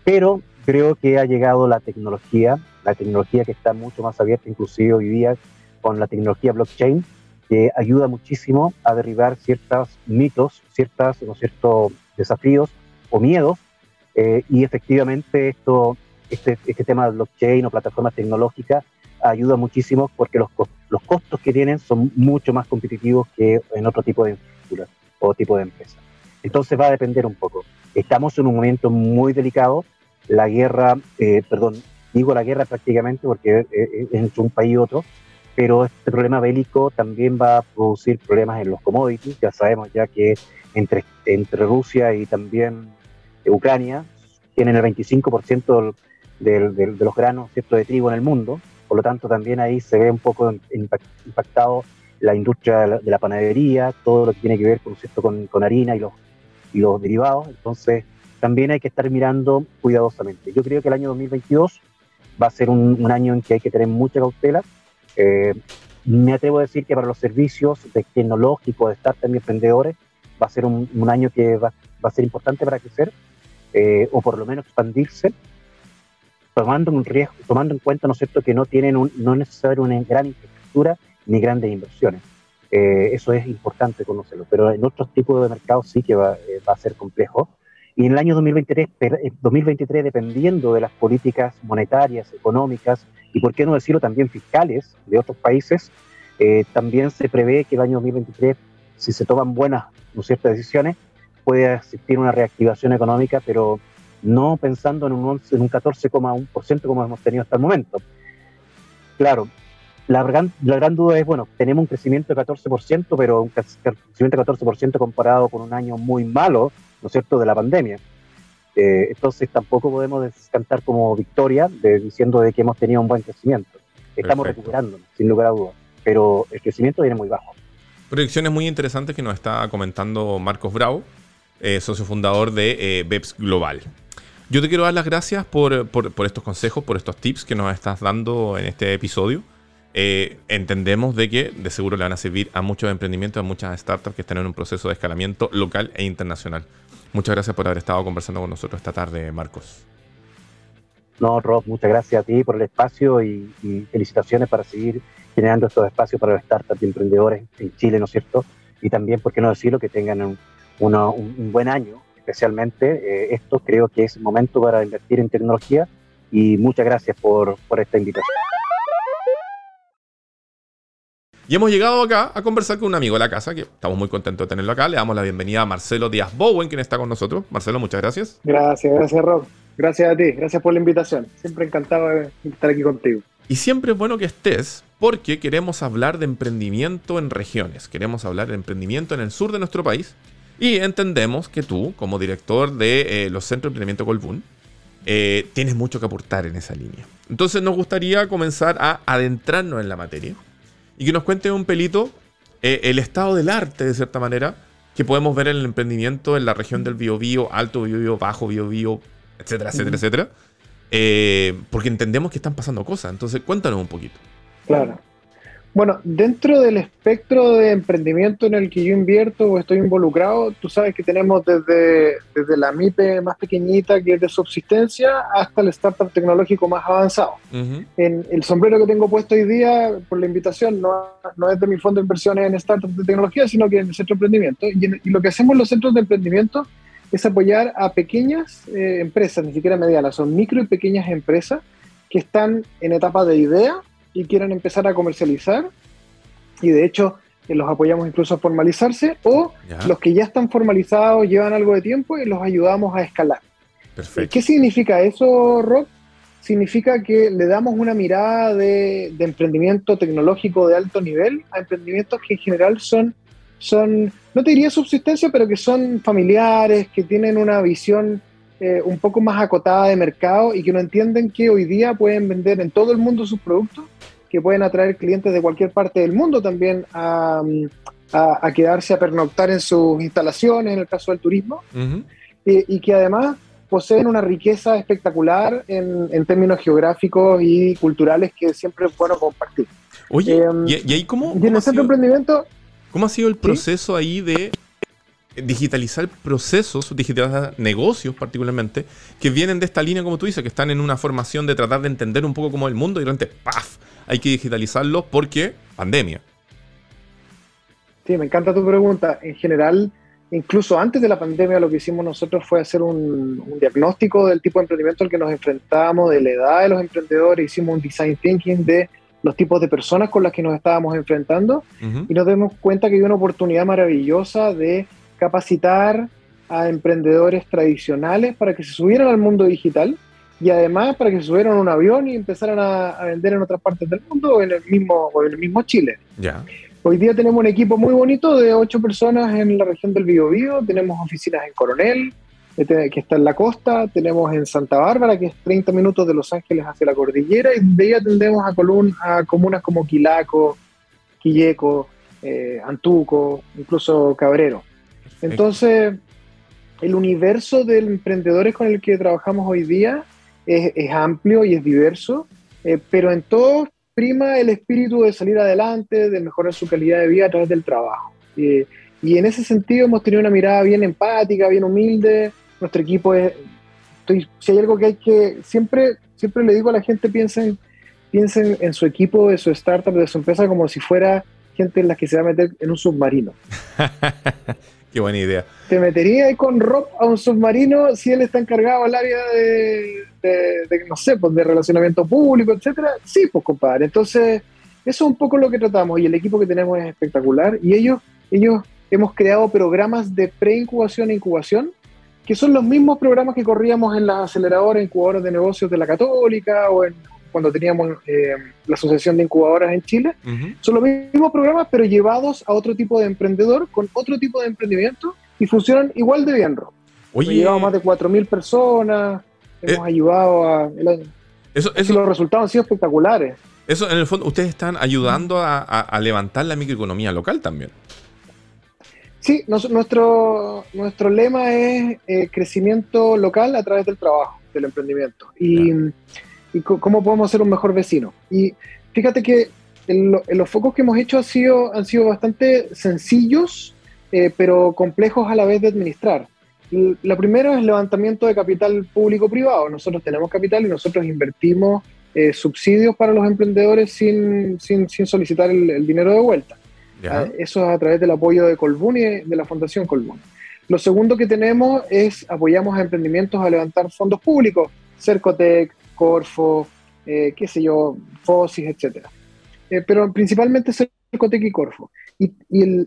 Pero creo que ha llegado la tecnología, la tecnología que está mucho más abierta, inclusive hoy día con la tecnología blockchain, que ayuda muchísimo a derribar ciertos mitos, ciertos ¿no cierto, desafíos o miedos, eh, y efectivamente esto, este, este tema de blockchain o plataformas tecnológicas ayuda muchísimo porque los, los costos que tienen son mucho más competitivos que en otro tipo de infraestructura o tipo de empresa. Entonces va a depender un poco. Estamos en un momento muy delicado, la guerra, eh, perdón, digo la guerra prácticamente porque es entre un país y otro, pero este problema bélico también va a producir problemas en los commodities. Ya sabemos ya que entre, entre Rusia y también Ucrania tienen el 25% del, del, de los granos ¿cierto? de trigo en el mundo, por lo tanto también ahí se ve un poco impactado la industria de la, panadería, todo lo que tiene que ver con, ¿cierto? con, con harina y los, y los derivados. Entonces, también hay que estar mirando cuidadosamente. Yo creo que el año 2022 va a ser un, año en que hay que tener mucha cautela. Eh, me atrevo a decir que para los servicios de tecnológicos, de startups y emprendedores, va a ser un, año que va, a ser importante para crecer eh, o por lo menos expandirse, tomando un riesgo, tomando en cuenta, ¿no es cierto?, que no tienen un, no necesariamente una gran infraestructura ni grandes inversiones. eh, eso es importante conocerlo, pero en otros tipos de mercados sí que va, eh, va a ser complejo. Y en el año 2023, 2023, eh, dependiendo de las políticas monetarias, económicas y, por qué no decirlo, también fiscales de otros países, también se prevé que el año 2023, si se toman buenas ¿no ciertas decisiones, puede existir una reactivación económica, pero no pensando en un, en un 14,1% como hemos tenido hasta el momento. Claro, la gran, la gran duda es, bueno, tenemos un crecimiento de 14%, pero un crecimiento de 14% comparado con un año muy malo, ¿no es cierto?, de la pandemia. Eh, entonces tampoco podemos descantar como victoria de, diciendo de que hemos tenido un buen crecimiento. Estamos recuperando, sin lugar a dudas, pero el crecimiento viene muy bajo. Proyecciones muy interesantes que nos está comentando Marcos Bravo, eh, socio fundador de eh, BEPS Global. Yo te quiero dar las gracias por, por, por, estos consejos, por estos tips que nos estás dando en este episodio. Eh, entendemos de que de seguro le van a servir a muchos emprendimientos, a muchas startups que están en un proceso de escalamiento local e internacional. Muchas gracias por haber estado conversando con nosotros esta tarde, Marcos. No, Rob, muchas gracias a ti por el espacio y, felicitaciones para seguir generando estos espacios para las startups y emprendedores en Chile, ¿no es cierto? Y también, ¿por qué no decirlo?, que tengan un, buen año, especialmente eh, esto creo que es momento para invertir en tecnología y muchas gracias por esta invitación. Y hemos llegado acá a conversar con un amigo de la casa, que estamos muy contentos de tenerlo acá. Le damos la bienvenida a Marcelo Díaz Bowen, quien está con nosotros. Marcelo, muchas gracias. Gracias, gracias Rob. Gracias a ti, gracias por la invitación. Siempre encantado de estar aquí contigo. Y siempre es bueno que estés porque queremos hablar de emprendimiento en regiones. Queremos hablar de emprendimiento en el sur de nuestro país. Y entendemos que tú, como director de eh, los Centros de Emprendimiento Colbún, eh, tienes mucho que aportar en esa línea. Entonces nos gustaría comenzar a adentrarnos en la materia y que nos cuente un pelito eh, el estado del arte, de cierta manera, que podemos ver en el emprendimiento en la región del Biobío, Alto Biobío, Bajo Biobío, etcétera, etcétera, etcétera. Eh, porque entendemos que están pasando cosas. Entonces, cuéntanos un poquito. Claro. Bueno, dentro del espectro de emprendimiento en el que yo invierto o estoy involucrado, tú sabes que tenemos desde, desde la MIPE más pequeñita, que es de subsistencia, hasta el startup tecnológico más avanzado. en el sombrero que tengo puesto hoy día, por la invitación, no, no es de mi fondo de inversiones en startups de tecnología, sino que en el centro de emprendimiento. Y, lo que hacemos en los centros de emprendimiento es apoyar a pequeñas eh, empresas, ni siquiera medianas, son micro y pequeñas empresas que están en etapa de idea y quieran empezar a comercializar, y de hecho eh, los apoyamos incluso a formalizarse, o los que ya están formalizados llevan algo de tiempo y los ayudamos a escalar. ¿Qué significa eso, Rob? Significa que le damos una mirada de, emprendimiento tecnológico de alto nivel a emprendimientos que en general son, son, no te diría subsistencia, pero que son familiares, que tienen una visión eh, un poco más acotada de mercado y que no entienden que hoy día pueden vender en todo el mundo sus productos que pueden atraer clientes de cualquier parte del mundo también a, quedarse a pernoctar en sus instalaciones, en el caso del turismo, y, que además poseen una riqueza espectacular en, términos geográficos y culturales que siempre es bueno compartir. Oye, em, ¿y, ahí cómo, en el centro emprendimiento... ¿Cómo ha sido el proceso ahí de digitalizar procesos, digitalizar negocios particularmente, que vienen de esta línea, como tú dices, que están en una formación de tratar de entender un poco cómo es el mundo y realmente, ¡paf! Hay que digitalizarlo porque pandemia. Sí, me encanta tu pregunta. En general, incluso antes de la pandemia, lo que hicimos nosotros fue hacer un, diagnóstico del tipo de emprendimiento al que nos enfrentábamos, de la edad de los emprendedores, hicimos un design thinking de los tipos de personas con las que nos estábamos enfrentando y nos dimos cuenta que hay una oportunidad maravillosa de capacitar a emprendedores tradicionales para que se subieran al mundo digital y además para que se subieran a un avión y empezaran a, vender en otras partes del mundo o en el mismo, o en el mismo Chile. Ya. Hoy día tenemos un equipo muy bonito de ocho personas en la región del Biobío, tenemos oficinas en Coronel, este, que está en la costa, tenemos en Santa Bárbara, que es 30 minutos de Los Ángeles hacia la cordillera, y de ahí atendemos a, column, a comunas como Quilaco, Quilleco, eh, Antuco, incluso Cabrero. Entonces, el universo de emprendedores con el que trabajamos hoy día es, amplio y es diverso, eh, pero en todo prima el espíritu de salir adelante, de mejorar su calidad de vida a través del trabajo. y en ese sentido hemos tenido una mirada bien empática, bien humilde. Nuestro equipo es, si hay algo que hay que, siempre, siempre le digo a la gente, piensen, piensen en su equipo, de su startup, de su empresa como si fuera gente en la que se va a meter en un submarino. Qué buena idea. ¿Te meterías con Rob a un submarino si él está encargado al área de, no sé, pues de relacionamiento público, etcétera? Sí, pues compadre. Entonces, eso es un poco lo que tratamos y el equipo que tenemos es espectacular y ellos, ellos hemos creado programas de preincubación e incubación que son los mismos programas que corríamos en las aceleradoras, incubadoras de negocios de la Católica o en, cuando teníamos eh, la Asociación de Incubadoras en Chile. Son los mismos programas, pero llevados a otro tipo de emprendedor, con otro tipo de emprendimiento, y funcionan igual de bien, Rob. Oye, hemos llevado más de 4.000 personas, hemos eh, ayudado a... eso, eso, los resultados han sido espectaculares. Eso, en el fondo, ustedes están ayudando a levantar la microeconomía local también. Sí, nuestro, nuestro lema es eh, crecimiento local a través del trabajo, del emprendimiento. Y, cómo podemos ser un mejor vecino. Y fíjate que los focos que hemos hecho han sido, han sido bastante sencillos, eh, pero complejos a la vez de administrar. La primera es levantamiento de capital público-privado. Nosotros tenemos capital y nosotros invertimos eh, subsidios para los emprendedores sin, sin, solicitar el dinero de vuelta. Ah, eso es a través del apoyo de Colbún y de la Fundación Colbún. Lo segundo que tenemos es apoyamos a emprendimientos a levantar fondos públicos, Cercotec, Corfo, eh, qué sé yo, FOSIS, etc. Eh, pero principalmente Cercotec y Corfo. Y,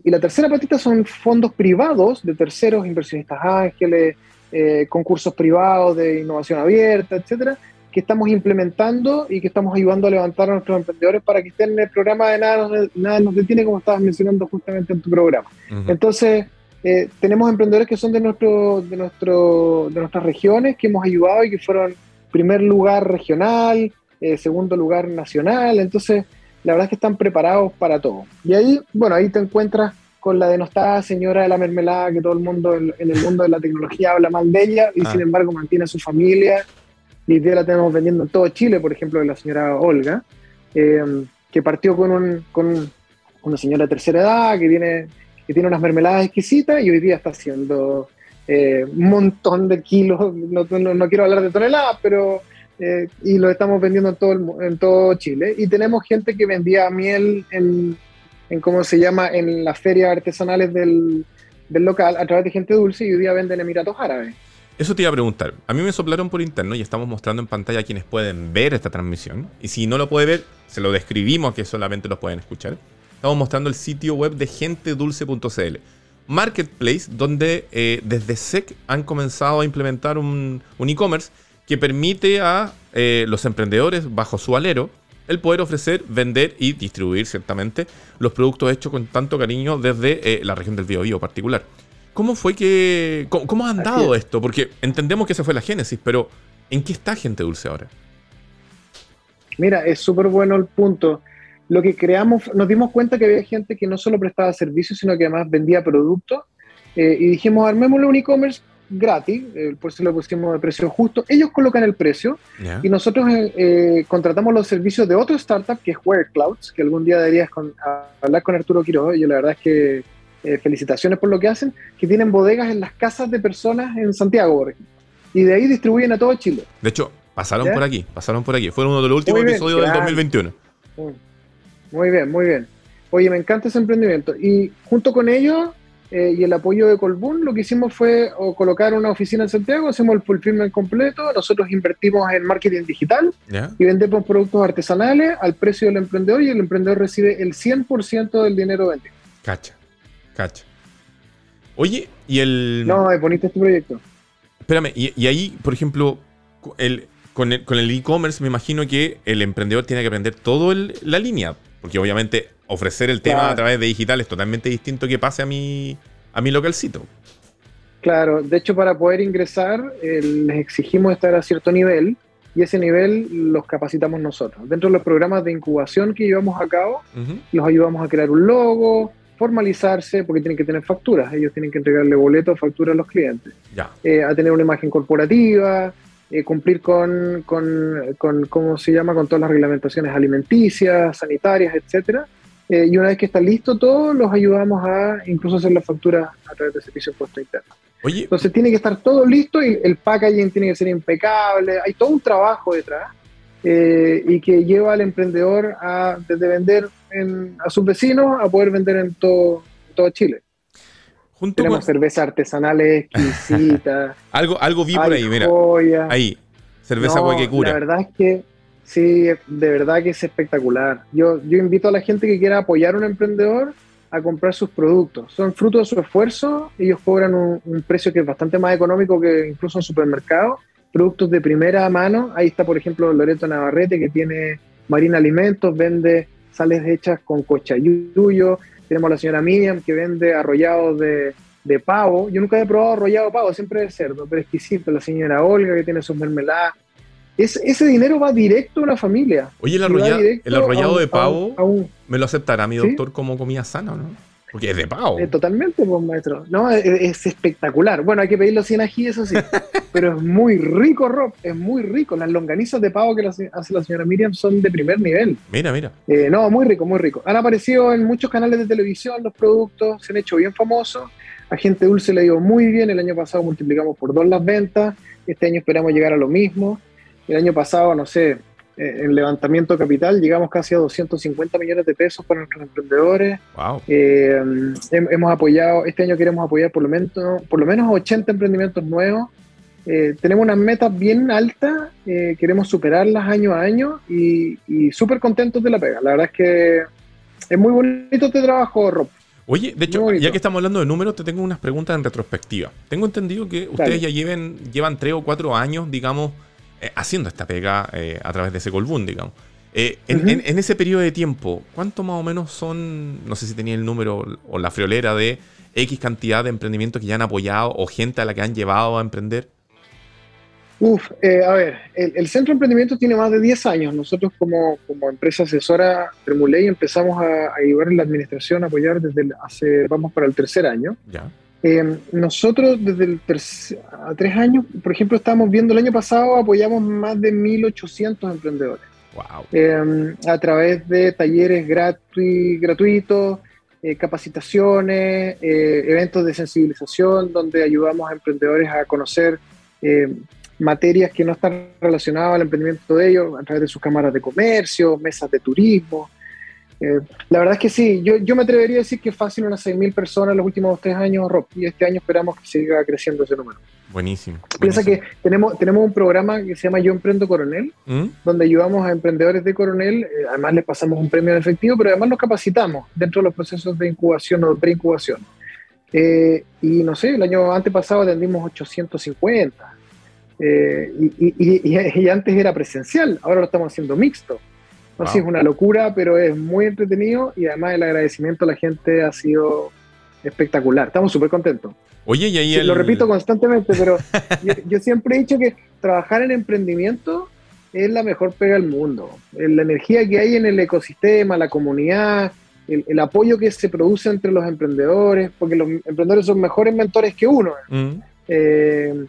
la tercera patita son fondos privados de terceros, inversionistas ángeles, eh, concursos privados de innovación abierta, etcétera, que estamos implementando y que estamos ayudando a levantar a nuestros emprendedores para que estén en el programa de Nada, nada nos detiene, como estabas mencionando justamente en tu programa. Entonces, eh, tenemos emprendedores que son de, nuestro, de, nuestro, de nuestras regiones, que hemos ayudado y que fueron primer lugar regional, eh, segundo lugar nacional, entonces la verdad es que están preparados para todo. Y ahí, bueno, ahí te encuentras con la denostada señora de la mermelada, que todo el mundo en, el mundo de la tecnología habla mal de ella y ah. sin embargo mantiene a su familia y día la tenemos vendiendo en todo Chile, por ejemplo, de la señora Olga, eh, que partió con, un, con una señora de tercera edad que tiene, que tiene unas mermeladas exquisitas y hoy día está haciendo eh, un montón de kilos, no, no, quiero hablar de toneladas, pero... Eh, y lo estamos vendiendo en todo, el, en todo Chile. Y tenemos gente que vendía miel en, en ¿cómo se llama?, en las ferias artesanales del, del local a través de gente dulce y hoy día venden Emiratos Árabes. Eso te iba a preguntar. A mí me soplaron por interno y estamos mostrando en pantalla a quienes pueden ver esta transmisión. Y si no lo puede ver, se lo describimos que solamente lo pueden escuchar. Estamos mostrando el sitio web de gentedulce.cl. Marketplace, donde eh, desde SEC han comenzado a implementar un, e-commerce que permite a eh, los emprendedores, bajo su alero, el poder ofrecer, vender y distribuir, ciertamente, los productos hechos con tanto cariño desde eh, la región del Biobío particular. ¿Cómo fue que. ¿Cómo, ha andado esto? Porque entendemos que esa fue la génesis, pero ¿en qué está Gente Dulce ahora? Mira, es súper bueno el punto. Lo que creamos, nos dimos cuenta que había gente que no solo prestaba servicios, sino que además vendía productos. Eh, y dijimos, armémosle un e-commerce gratis, eh, por eso lo pusimos de precio justo. Ellos colocan el precio y nosotros eh, contratamos los servicios de otro startup que es Clouds, que algún día deberías hablar con Arturo Quiroga. Yo la verdad es que felicitaciones por lo que hacen, que tienen bodegas en las casas de personas en Santiago, por ejemplo. Y de ahí distribuyen a todo Chile. De hecho, pasaron por aquí, pasaron por aquí. Fueron uno de los últimos episodios del 2021. Muy bien, muy bien. Oye, me encanta ese emprendimiento. Y junto con ellos eh, y el apoyo de Colbún, lo que hicimos fue colocar una oficina en Santiago, hacemos el fulfillment completo, nosotros invertimos en marketing digital y vendemos productos artesanales al precio del emprendedor y el emprendedor recibe el 100% del dinero vendido. Cacha. Cacha. Oye, y el. No, es bonito este proyecto. Espérame, y, ahí, por ejemplo, el, con el e-commerce, me imagino que el emprendedor tiene que aprender toda la línea. Porque obviamente ofrecer el tema a través de digital es totalmente distinto que pase a mi, a mi localcito. Claro, de hecho, para poder ingresar, les exigimos estar a cierto nivel y ese nivel los capacitamos nosotros. Dentro de los programas de incubación que llevamos a cabo, los ayudamos a crear un logo, formalizarse porque tienen que tener facturas, ellos tienen que entregarle boletos, facturas a los clientes, eh, a tener una imagen corporativa, eh, cumplir con, con, con, ¿cómo se llama?, con todas las reglamentaciones alimenticias, sanitarias, etcétera. Eh, y una vez que está listo todo, los ayudamos a incluso hacer la factura a través de servicio de puesto interno. Oye. Entonces tiene que estar todo listo y el packaging tiene que ser impecable, hay todo un trabajo detrás eh, y que lleva al emprendedor a, desde vender a sus vecinos a poder vender en todo, todo Chile. Tenemos cerveza artesanales exquisitas. algo, algo vi por ahí, mira. Ahí, cerveza no. La verdad es que sí, de verdad que es espectacular. Yo, yo invito a la gente que quiera apoyar a un emprendedor a comprar sus productos. Son fruto de su esfuerzo, ellos cobran un, precio que es bastante más económico que incluso en supermercados. Productos de primera mano, ahí está por ejemplo Loreto Navarrete que tiene Marina Alimentos, vende sales hechas con cochayuyo, tenemos a la señora Miriam que vende arrollados de, de pavo. Yo nunca he probado arrollado de pavo, siempre de cerdo, pero exquisito. La señora Olga que tiene sus mermeladas. Es, ese dinero va directo a una familia. Oye, el, arrollado, de pavo, ¿me lo aceptará mi doctor como comida sana o no? Porque es de pavo. Eh, totalmente, pues, maestro. No, es, espectacular. Bueno, hay que pedirlo sin ají, eso sí. pero es muy rico, Rob. Es muy rico. Las longanizas de pavo que hace la señora Miriam son de primer nivel. Mira, mira. Eh, no, muy rico, muy rico. Han aparecido en muchos canales de televisión los productos, se han hecho bien famosos. A Gente Dulce le dio muy bien. El año pasado multiplicamos por dos las ventas. Este año esperamos llegar a lo mismo. El año pasado, no sé, en levantamiento de capital llegamos casi a 250 millones de pesos para nuestros emprendedores. Eh, hemos apoyado, este año queremos apoyar por lo menos, por lo menos 80 emprendimientos nuevos. Eh, tenemos unas metas bien altas, queremos superarlas año a año y, súper contentos de la pega. La verdad es que es muy bonito este trabajo, Rob. Oye, de hecho, ya que estamos hablando de números, te tengo unas preguntas en retrospectiva. Tengo entendido que ustedes ya lleven, llevan tres o cuatro años, digamos, eh, haciendo esta pega eh, a través de ese Colbún, digamos. Eh, en, ese periodo de tiempo, ¿cuánto más o menos son, no sé si tenía el número o la friolera de X cantidad de emprendimientos que ya han apoyado o gente a la que han llevado a emprender? Uf, a ver, el, Centro de Emprendimiento tiene más de 10 años. Nosotros como, como empresa asesora Tremuley empezamos a, ayudar en la administración, a apoyar desde hace, vamos para el tercer año. Ya. Eh, nosotros desde el a tres años, por ejemplo, estamos viendo el año pasado, apoyamos más de 1.800 emprendedores. Eh, a través de talleres gratuitos, eh, capacitaciones, eventos de sensibilización, donde ayudamos a emprendedores a conocer materias que no están relacionadas al emprendimiento de ellos, a través de sus cámaras de comercio, mesas de turismo, eh, la verdad es que sí, yo, yo me atrevería a decir que fácil unas 6.000 personas en los últimos tres años, Rob, y este año esperamos que siga creciendo ese número. Buenísimo. Piensa que tenemos, tenemos un programa que se llama Yo Emprendo Coronel, ¿Mm? donde ayudamos a emprendedores de Coronel, eh, además les pasamos un premio en efectivo, pero además nos capacitamos dentro de los procesos de incubación o preincubación. Eh, y no sé, el año antepasado atendimos 850. y, y, y, antes era presencial, ahora lo estamos haciendo mixto. No, es una locura, pero es muy entretenido y además el agradecimiento a la gente ha sido espectacular. Estamos súper contentos. Oye, y ahí Lo repito constantemente, pero yo, siempre he dicho que trabajar en emprendimiento es la mejor pega del mundo. La energía que hay en el ecosistema, la comunidad, el, apoyo que se produce entre los emprendedores, porque los emprendedores son mejores mentores que uno. Mm. Eh,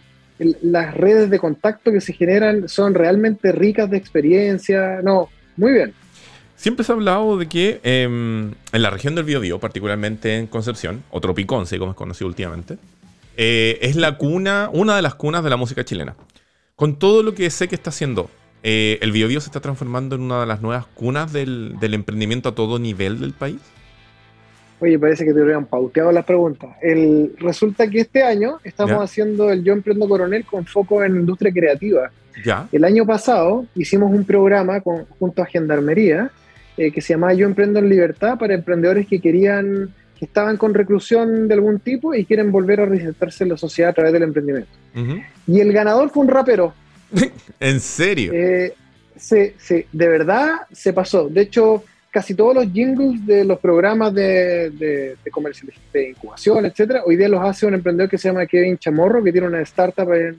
las redes de contacto que se generan son realmente ricas de experiencia. No, muy bien. Siempre se ha hablado de que em, en la región del Biobío, particularmente en Concepción, o Tropiconce, como es conocido últimamente, eh, es la cuna, una de las cunas de la música chilena. Con todo lo que sé que está haciendo, eh, ¿el Biobío se está transformando en una de las nuevas cunas del, emprendimiento a todo nivel del país? Oye, parece que te hubieran pauteado las preguntas. El, resulta que este año estamos haciendo el Yo Emprendo Coronel con foco en industria creativa. El año pasado hicimos un programa junto a Gendarmería eh, que se llamaba Yo Emprendo en Libertad para emprendedores que querían, que estaban con reclusión de algún tipo y quieren volver a reinsertarse en la sociedad a través del emprendimiento. Y el ganador fue un rapero. ¿En serio? Eh, sí, sí, de verdad se pasó. De hecho, casi todos los jingles de los programas de, de, de de incubación, etcétera, hoy día los hace un emprendedor que se llama Kevin Chamorro, que tiene una startup en,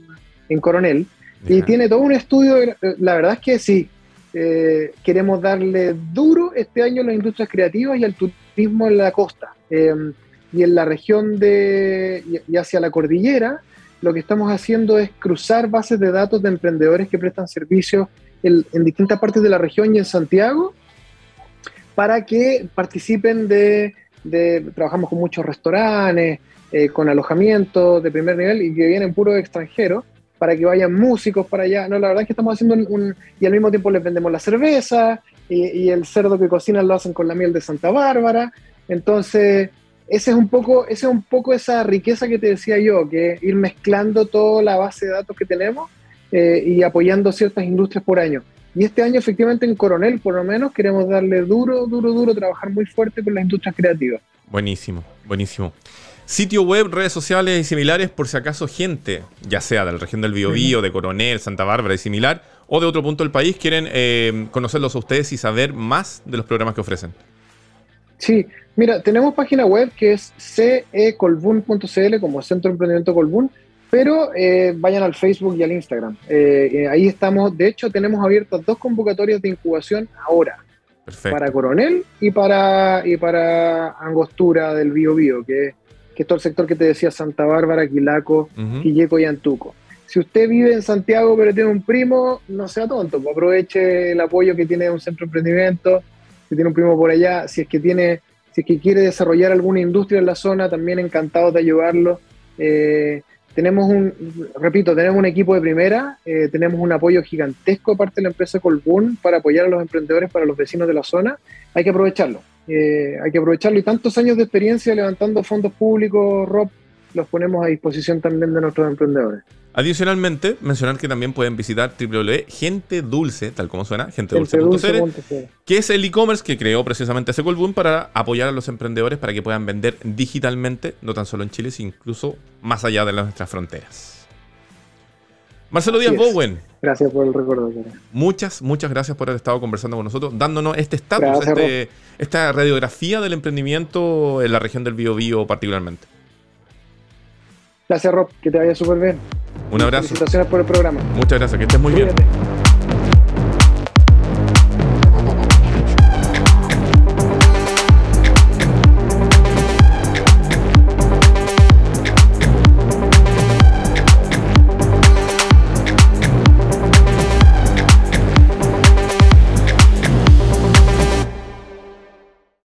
en Coronel. Y tiene todo un estudio, la verdad es que sí, eh, queremos darle duro este año a las industrias creativas y al turismo en la costa. Em, y en la región de, y hacia la cordillera, lo que estamos haciendo es cruzar bases de datos de emprendedores que prestan servicios en, distintas partes de la región y en Santiago para que participen de, trabajamos con muchos restaurantes, eh, con alojamiento de primer nivel y que vienen puros extranjeros para que vayan músicos para allá. No, la verdad es que estamos haciendo un, y al mismo tiempo les vendemos la cerveza y, el cerdo que cocinan lo hacen con la miel de Santa Bárbara. Entonces, ese es un poco, ese es un poco esa riqueza que te decía yo, que ir mezclando toda la base de datos que tenemos eh, y apoyando ciertas industrias por año. Y este año, efectivamente, en Coronel, por lo menos, queremos darle duro, duro, duro, trabajar muy fuerte con las industrias creativas. Buenísimo, buenísimo. Sitio web, redes sociales y similares, por si acaso gente, ya sea de la región del Biobío, de Coronel, Santa Bárbara y similar, o de otro punto del país, quieren eh, conocerlos a ustedes y saber más de los programas que ofrecen. Sí, mira, tenemos página web que es cecolbun.cl como Centro de Emprendimiento Colbún, pero eh, vayan al Facebook y al Instagram. Eh, ahí estamos, de hecho tenemos abiertas dos convocatorias de incubación ahora. Para Coronel y para, y para Angostura del Bio Bio, que, que es todo el sector que te decía Santa Bárbara, Quilaco, Quilleco y Antuco. Si usted vive en Santiago pero tiene un primo, no sea tonto, pues aproveche el apoyo que tiene un centro de emprendimiento, si tiene un primo por allá, si es que tiene, si es que quiere desarrollar alguna industria en la zona, también encantado de ayudarlo. Eh, tenemos un, repito, tenemos un equipo de primera, eh, tenemos un apoyo gigantesco aparte de la empresa Colbún para apoyar a los emprendedores, para los vecinos de la zona. Hay que aprovecharlo, eh, hay que aprovecharlo y tantos años de experiencia levantando fondos públicos, Rob, los ponemos a disposición también de nuestros emprendedores. Adicionalmente, mencionar que también pueden visitar www.gentedulce, tal como suena, gentedulce.cl, que es el e-commerce que creó precisamente Secolboom para apoyar a los emprendedores para que puedan vender digitalmente, no tan solo en Chile, sino incluso más allá de nuestras fronteras. Marcelo Díaz Bowen. Gracias por el recuerdo. Muchas, muchas gracias por haber estado conversando con nosotros, dándonos este estatus, este, esta radiografía del emprendimiento en la región del Biobío particularmente. Gracias, Rob. Que te vaya súper bien. Un abrazo. Felicitaciones por el programa. Muchas gracias. Que estés muy bien.